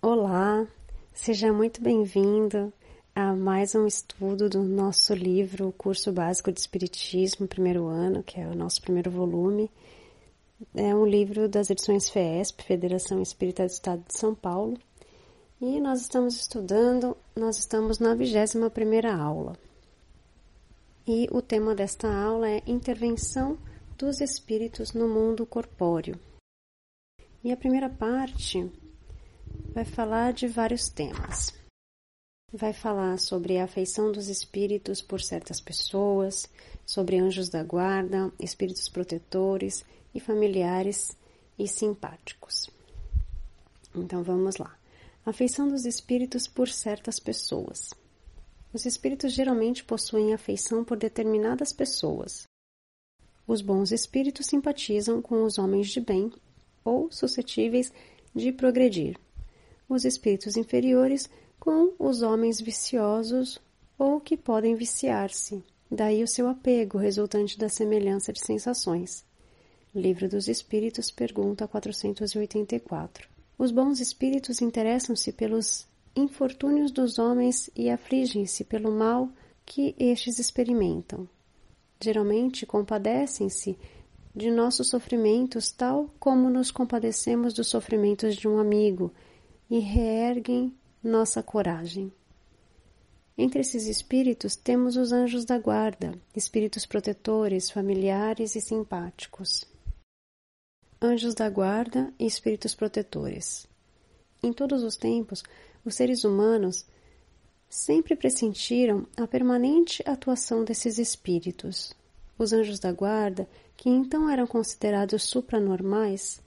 Olá, seja muito bem-vindo a mais um estudo do nosso livro, o Curso Básico de Espiritismo, primeiro ano, que é o nosso primeiro volume. É um livro das edições FESP, Federação Espírita do Estado de São Paulo. E nós estamos estudando, nós estamos na 21 primeira aula. E o tema desta aula é Intervenção dos Espíritos no Mundo Corpóreo. E a primeira parte vai falar de vários temas. Vai falar sobre a afeição dos espíritos por certas pessoas, sobre anjos da guarda, espíritos protetores e familiares e simpáticos. Então vamos lá. Afeição dos espíritos por certas pessoas. Os espíritos geralmente possuem afeição por determinadas pessoas. Os bons espíritos simpatizam com os homens de bem ou suscetíveis de progredir os espíritos inferiores com os homens viciosos ou que podem viciar-se. Daí o seu apego, resultante da semelhança de sensações. Livro dos Espíritos, pergunta 484. Os bons espíritos interessam-se pelos infortúnios dos homens e afligem-se pelo mal que estes experimentam. Geralmente compadecem-se de nossos sofrimentos, tal como nos compadecemos dos sofrimentos de um amigo e reerguem nossa coragem. Entre esses espíritos temos os anjos da guarda, espíritos protetores, familiares e simpáticos. Anjos da guarda e espíritos protetores. Em todos os tempos, os seres humanos sempre pressentiram a permanente atuação desses espíritos. Os anjos da guarda, que então eram considerados supranormais,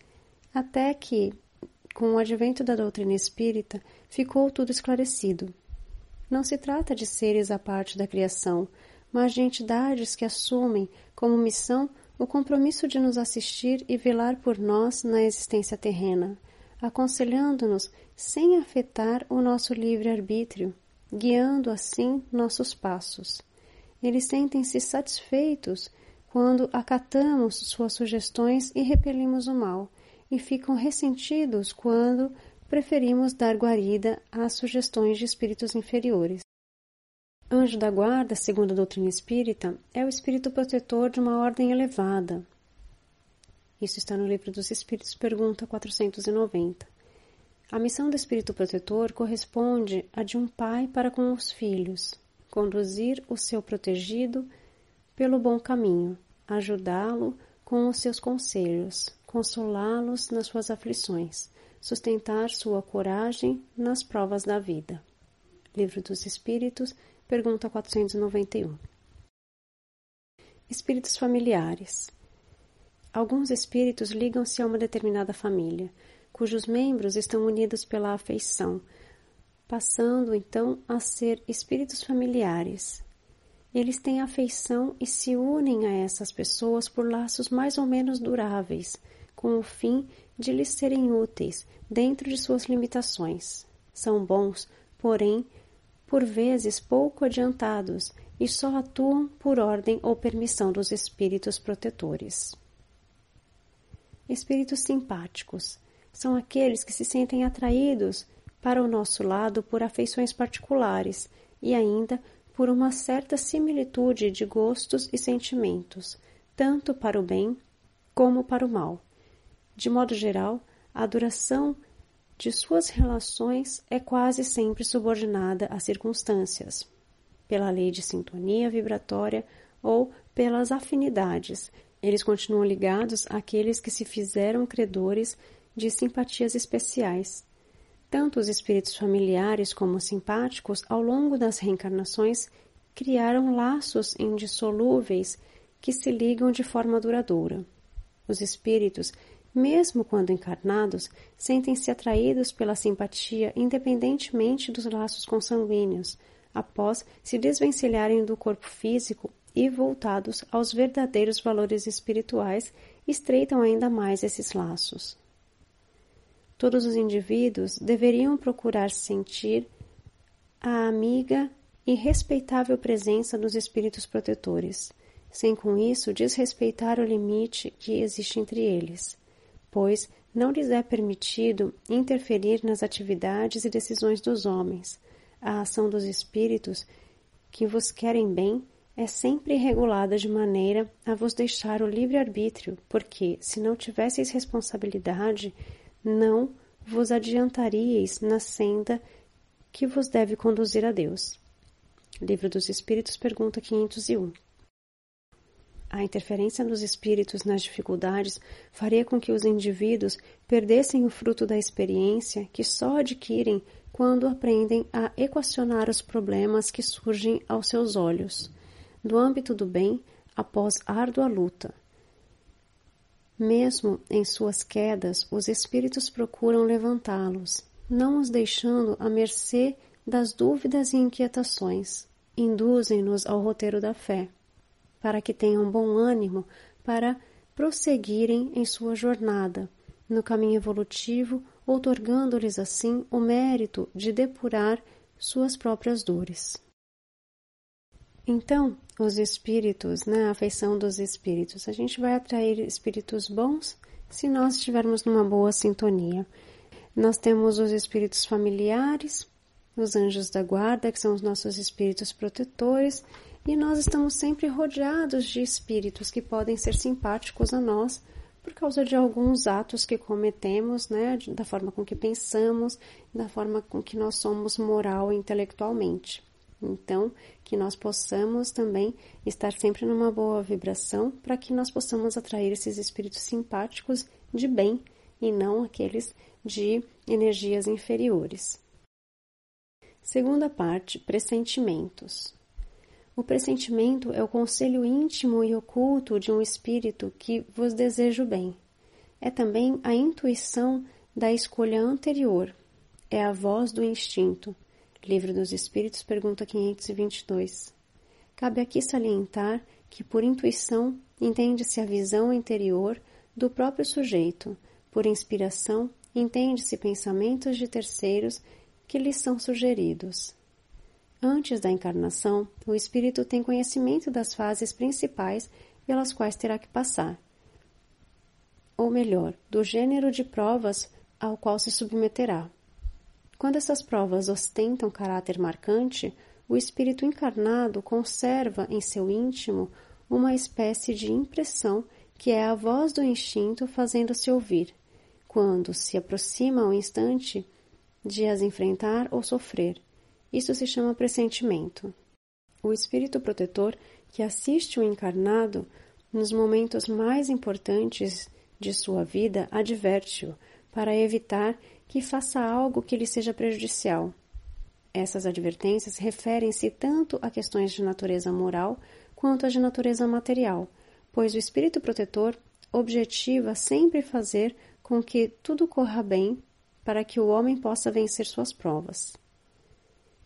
até que, com o advento da doutrina espírita, ficou tudo esclarecido. Não se trata de seres à parte da criação, mas de entidades que assumem como missão o compromisso de nos assistir e velar por nós na existência terrena, aconselhando-nos sem afetar o nosso livre-arbítrio, guiando assim nossos passos. Eles sentem-se satisfeitos quando acatamos suas sugestões e repelimos o mal, e ficam ressentidos quando preferimos dar guarida às sugestões de espíritos inferiores. Anjo da guarda, segundo a doutrina espírita, é o espírito protetor de uma ordem elevada. Isso está no Livro dos Espíritos, pergunta 490. A missão do espírito protetor corresponde à de um pai para com os filhos, conduzir o seu protegido pelo bom caminho, ajudá-lo com os seus conselhos, consolá-los nas suas aflições, sustentar sua coragem nas provas da vida. Livro dos Espíritos, pergunta 491. Espíritos familiares. Alguns espíritos ligam-se a uma determinada família, cujos membros estão unidos pela afeição, passando então a ser espíritos familiares, eles têm afeição e se unem a essas pessoas por laços mais ou menos duráveis, com o fim de lhes serem úteis dentro de suas limitações. São bons, porém, por vezes pouco adiantados e só atuam por ordem ou permissão dos espíritos protetores. Espíritos simpáticos são aqueles que se sentem atraídos para o nosso lado por afeições particulares e ainda por uma certa similitude de gostos e sentimentos, tanto para o bem como para o mal. De modo geral, a duração de suas relações é quase sempre subordinada às circunstâncias, pela lei de sintonia vibratória ou pelas afinidades. Eles continuam ligados àqueles que se fizeram credores de simpatias especiais. Tanto os espíritos familiares como simpáticos, ao longo das reencarnações, criaram laços indissolúveis que se ligam de forma duradoura. Os espíritos mesmo quando encarnados, sentem-se atraídos pela simpatia independentemente dos laços consanguíneos, após se desvencilharem do corpo físico e voltados aos verdadeiros valores espirituais, estreitam ainda mais esses laços. Todos os indivíduos deveriam procurar sentir a amiga e respeitável presença dos espíritos protetores, sem com isso desrespeitar o limite que existe entre eles pois não lhes é permitido interferir nas atividades e decisões dos homens. A ação dos espíritos que vos querem bem é sempre regulada de maneira a vos deixar o livre-arbítrio, porque, se não tivesseis responsabilidade, não vos adiantaríeis na senda que vos deve conduzir a Deus. Livro dos Espíritos, pergunta 501. A interferência dos espíritos nas dificuldades faria com que os indivíduos perdessem o fruto da experiência que só adquirem quando aprendem a equacionar os problemas que surgem aos seus olhos, do âmbito do bem após árdua luta. Mesmo em suas quedas, os espíritos procuram levantá-los, não os deixando à mercê das dúvidas e inquietações. Induzem-nos ao roteiro da fé para que tenham bom ânimo para prosseguirem em sua jornada no caminho evolutivo, outorgando-lhes assim o mérito de depurar suas próprias dores. Então, os espíritos, né, a afeição dos espíritos, a gente vai atrair espíritos bons se nós estivermos numa boa sintonia. Nós temos os espíritos familiares, os anjos da guarda, que são os nossos espíritos protetores, e nós estamos sempre rodeados de espíritos que podem ser simpáticos a nós por causa de alguns atos que cometemos, né, da forma com que pensamos, da forma com que nós somos moral e intelectualmente. Então, que nós possamos também estar sempre numa boa vibração para que nós possamos atrair esses espíritos simpáticos de bem e não aqueles de energias inferiores. Segunda parte, pressentimentos. O pressentimento é o conselho íntimo e oculto de um espírito que vos deseja o bem. É também a intuição da escolha anterior. É a voz do instinto. Livro dos Espíritos, pergunta 522. Cabe aqui salientar que, por intuição, entende-se a visão interior do próprio sujeito, por inspiração, entende-se pensamentos de terceiros que lhes são sugeridos. Antes da encarnação, o espírito tem conhecimento das fases principais pelas quais terá que passar, ou melhor, do gênero de provas ao qual se submeterá. Quando essas provas ostentam caráter marcante, o espírito encarnado conserva em seu íntimo uma espécie de impressão que é a voz do instinto fazendo-se ouvir, quando se aproxima ao instante de as enfrentar ou sofrer isso se chama pressentimento. O espírito protetor que assiste o encarnado nos momentos mais importantes de sua vida adverte-o para evitar que faça algo que lhe seja prejudicial. Essas advertências referem-se tanto a questões de natureza moral quanto a de natureza material, pois o espírito protetor objetiva sempre fazer com que tudo corra bem para que o homem possa vencer suas provas.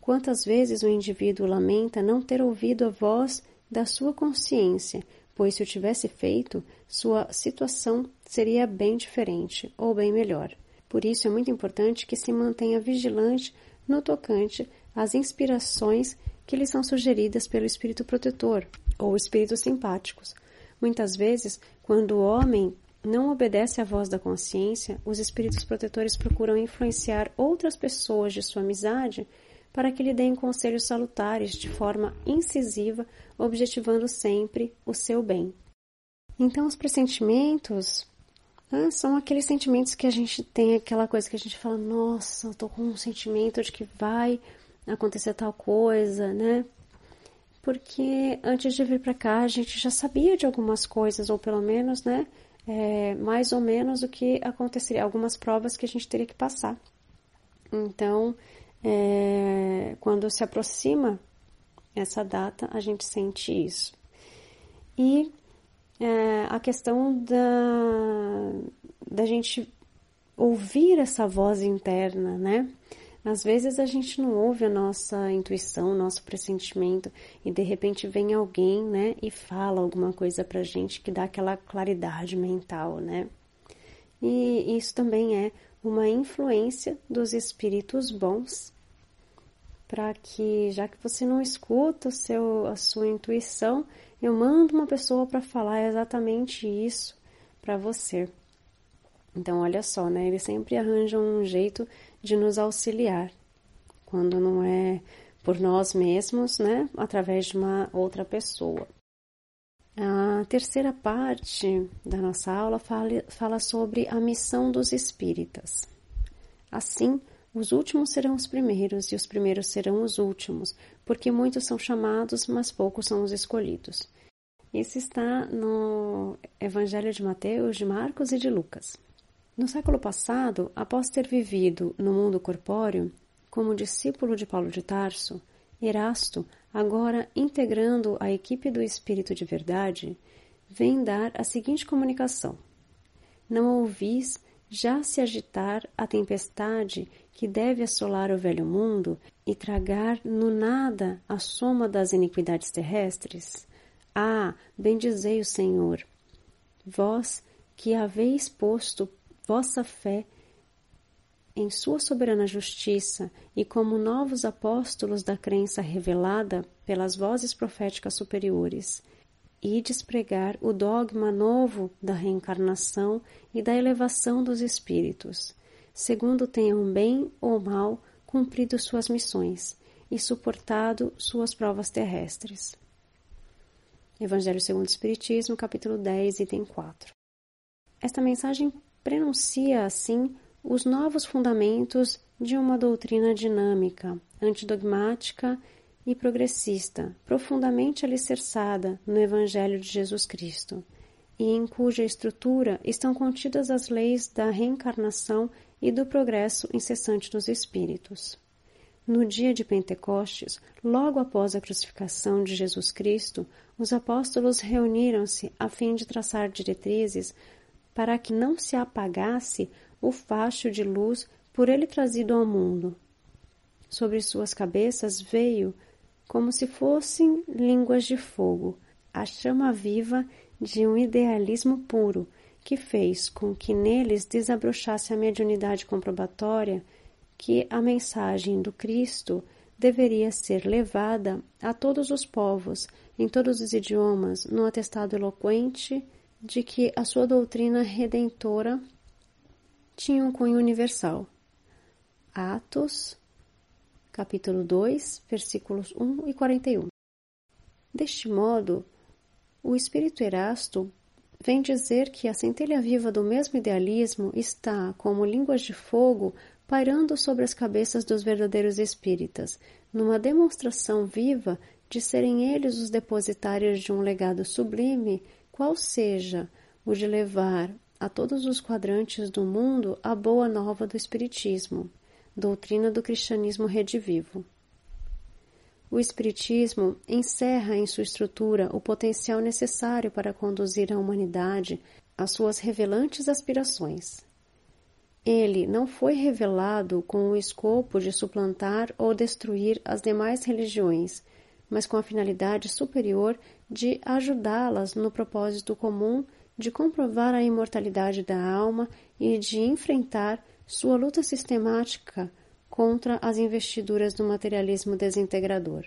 Quantas vezes o indivíduo lamenta não ter ouvido a voz da sua consciência, pois se o tivesse feito, sua situação seria bem diferente ou bem melhor. Por isso é muito importante que se mantenha vigilante no tocante às inspirações que lhe são sugeridas pelo espírito protetor ou espíritos simpáticos. Muitas vezes, quando o homem não obedece à voz da consciência, os espíritos protetores procuram influenciar outras pessoas de sua amizade para que lhe deem conselhos salutares de forma incisiva, objetivando sempre o seu bem. Então, os pressentimentos ah, são aqueles sentimentos que a gente tem, aquela coisa que a gente fala: nossa, eu tô com um sentimento de que vai acontecer tal coisa, né? Porque antes de vir para cá a gente já sabia de algumas coisas, ou pelo menos, né? É, mais ou menos o que aconteceria, algumas provas que a gente teria que passar. Então, é, quando se aproxima essa data, a gente sente isso. E é a questão da, da gente ouvir essa voz interna, né? Às vezes a gente não ouve a nossa intuição, o nosso pressentimento e de repente vem alguém, né, e fala alguma coisa pra gente que dá aquela claridade mental, né? E isso também é uma influência dos espíritos bons para que, já que você não escuta o seu, a sua intuição, eu mando uma pessoa para falar exatamente isso para você. Então, olha só, né? Eles sempre arranjam um jeito de nos auxiliar, quando não é por nós mesmos, né? Através de uma outra pessoa. A terceira parte da nossa aula fala, fala sobre a missão dos espíritas. Assim, os últimos serão os primeiros e os primeiros serão os últimos, porque muitos são chamados, mas poucos são os escolhidos. Isso está no Evangelho de Mateus, de Marcos e de Lucas. No século passado, após ter vivido no mundo corpóreo, como discípulo de Paulo de Tarso, Erasto, agora integrando a equipe do Espírito de Verdade, vem dar a seguinte comunicação: Não ouvis já se agitar a tempestade que deve assolar o velho mundo e tragar no nada a soma das iniquidades terrestres? Ah, bendizei o Senhor, vós que haveis posto vossa fé em sua soberana justiça e como novos apóstolos da crença revelada pelas vozes proféticas superiores, e despregar o dogma novo da reencarnação e da elevação dos espíritos, segundo tenham bem ou mal cumprido suas missões e suportado suas provas terrestres. Evangelho segundo o Espiritismo, capítulo 10, item 4. Esta mensagem prenuncia, assim, os novos fundamentos de uma doutrina dinâmica, antidogmática e progressista, profundamente alicerçada no Evangelho de Jesus Cristo, e em cuja estrutura estão contidas as leis da reencarnação e do progresso incessante dos espíritos. No dia de Pentecostes, logo após a crucificação de Jesus Cristo, os apóstolos reuniram-se a fim de traçar diretrizes para que não se apagasse o facho de luz por ele trazido ao mundo. Sobre suas cabeças veio, como se fossem línguas de fogo, a chama viva de um idealismo puro, que fez com que neles desabrochasse a mediunidade comprobatória que a mensagem do Cristo deveria ser levada a todos os povos, em todos os idiomas, num atestado eloquente de que a sua doutrina redentora tinha um cunho universal. Atos, capítulo 2, versículos 1 e 41. Deste modo, o espírito Erasto vem dizer que a centelha viva do mesmo idealismo está, como línguas de fogo, pairando sobre as cabeças dos verdadeiros espíritas, numa demonstração viva de serem eles os depositários de um legado sublime qual seja o de levar a todos os quadrantes do mundo a boa nova do Espiritismo, doutrina do cristianismo redivivo. O Espiritismo encerra em sua estrutura o potencial necessário para conduzir a humanidade às suas revelantes aspirações. Ele não foi revelado com o escopo de suplantar ou destruir as demais religiões, mas com a finalidade superior de ajudá-las no propósito comum de comprovar a imortalidade da alma e de enfrentar sua luta sistemática contra as investiduras do materialismo desintegrador.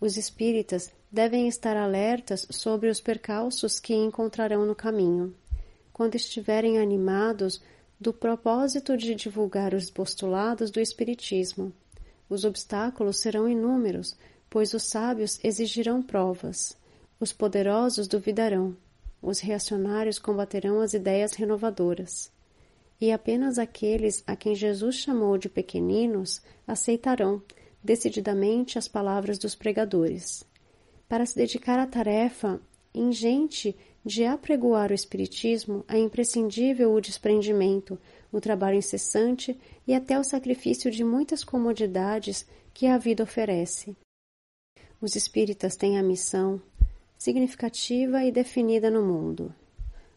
Os espíritas devem estar alertas sobre os percalços que encontrarão no caminho. Quando estiverem animados do propósito de divulgar os postulados do Espiritismo, os obstáculos serão inúmeros, pois os sábios exigirão provas, os poderosos duvidarão, os reacionários combaterão as ideias renovadoras. E apenas aqueles a quem Jesus chamou de pequeninos aceitarão decididamente as palavras dos pregadores. Para se dedicar à tarefa ingente de apregoar o Espiritismo, é imprescindível o desprendimento, o trabalho incessante e até o sacrifício de muitas comodidades que a vida oferece. Os espíritas têm a missão, significativa e definida no mundo.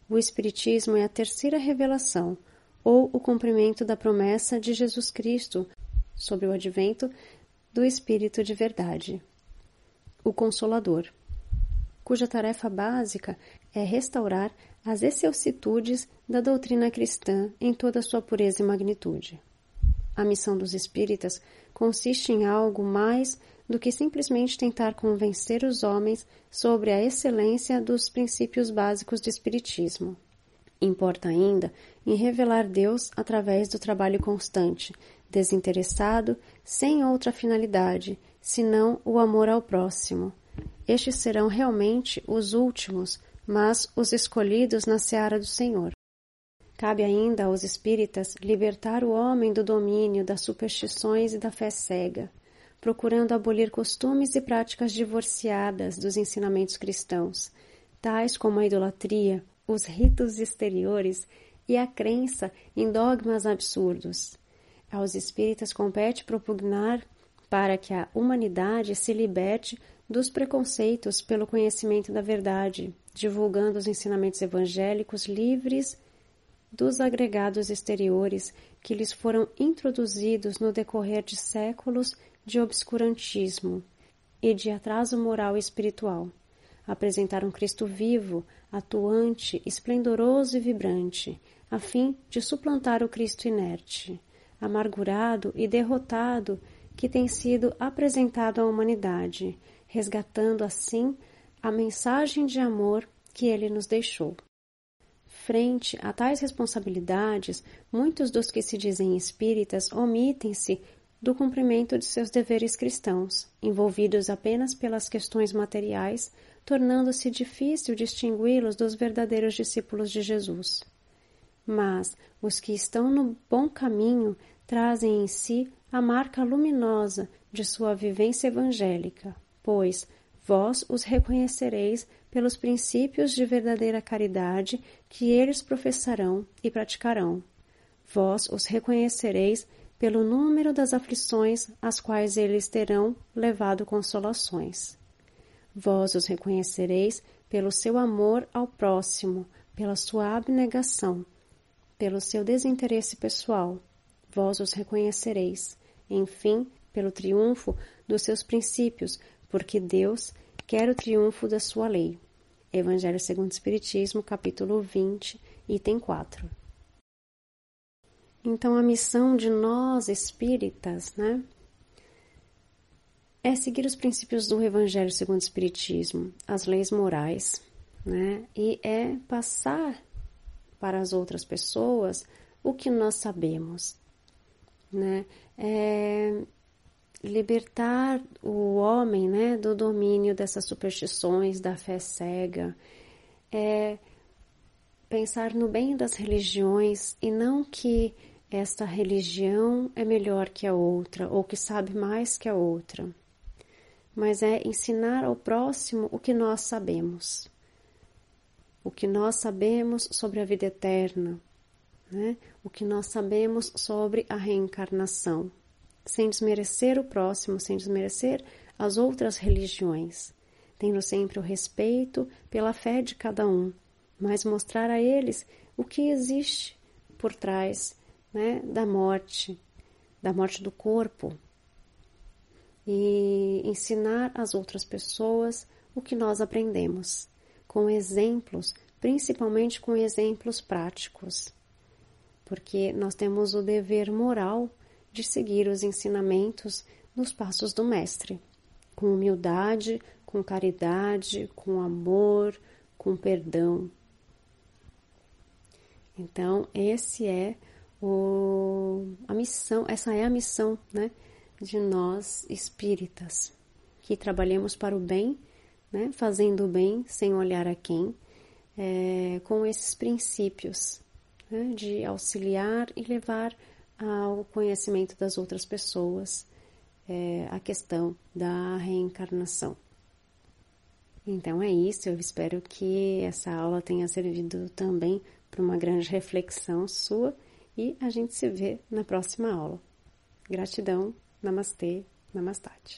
O Espiritismo é a terceira revelação, ou o cumprimento da promessa de Jesus Cristo sobre o advento do Espírito de Verdade, o Consolador, cuja tarefa básica é restaurar as excelsitudes da doutrina cristã em toda a sua pureza e magnitude. A missão dos espíritas consiste em algo mais do que simplesmente tentar convencer os homens sobre a excelência dos princípios básicos do espiritismo. Importa ainda em revelar Deus através do trabalho constante, desinteressado, sem outra finalidade, senão o amor ao próximo. Estes serão realmente os últimos, mas os escolhidos na seara do Senhor. Cabe ainda aos espíritas libertar o homem do domínio das superstições e da fé cega, procurando abolir costumes e práticas divorciadas dos ensinamentos cristãos, tais como a idolatria, os ritos exteriores e a crença em dogmas absurdos. Aos espíritas compete propugnar para que a humanidade se liberte dos preconceitos pelo conhecimento da verdade, divulgando os ensinamentos evangélicos livres dos agregados exteriores que lhes foram introduzidos no decorrer de séculos de obscurantismo e de atraso moral e espiritual. Apresentar um Cristo vivo, atuante, esplendoroso e vibrante, a fim de suplantar o Cristo inerte, amargurado e derrotado que tem sido apresentado à humanidade, resgatando assim a mensagem de amor que ele nos deixou. Frente a tais responsabilidades, muitos dos que se dizem espíritas omitem-se do cumprimento de seus deveres cristãos, envolvidos apenas pelas questões materiais, tornando-se difícil distingui-los dos verdadeiros discípulos de Jesus. Mas os que estão no bom caminho trazem em si a marca luminosa de sua vivência evangélica, pois vós os reconhecereis pelos princípios de verdadeira caridade que eles professarão e praticarão. Vós os reconhecereis pelo número das aflições às quais eles terão levado consolações. Vós os reconhecereis pelo seu amor ao próximo, pela sua abnegação, pelo seu desinteresse pessoal. Vós os reconhecereis, enfim, pelo triunfo dos seus princípios, porque Deus quer o triunfo da sua lei. Evangelho segundo o Espiritismo, capítulo 20, item 4. Então, a missão de nós espíritas, né, é seguir os princípios do Evangelho segundo o Espiritismo, as leis morais, né, e é passar para as outras pessoas o que nós sabemos, né, é libertar o homem né, do domínio dessas superstições, da fé cega, é pensar no bem das religiões e não que esta religião é melhor que a outra ou que sabe mais que a outra, mas é ensinar ao próximo o que nós sabemos. O que nós sabemos sobre a vida eterna, né? o que nós sabemos sobre a reencarnação sem desmerecer o próximo, sem desmerecer as outras religiões, tendo sempre o respeito pela fé de cada um, mas mostrar a eles o que existe por trás né, da morte, da morte do corpo, e ensinar às outras pessoas o que nós aprendemos, com exemplos, principalmente com exemplos práticos, porque nós temos o dever moral de seguir os ensinamentos nos passos do Mestre, com humildade, com caridade, com amor, com perdão. Então, esse é o, a missão, essa é a missão né, de nós espíritas, que trabalhemos para o bem, né, fazendo o bem sem olhar a quem, é, com esses princípios né, de auxiliar e levar ao conhecimento das outras pessoas é, a questão da reencarnação. Então é isso, eu espero que essa aula tenha servido também para uma grande reflexão sua e a gente se vê na próxima aula. Gratidão, namastê, namastate.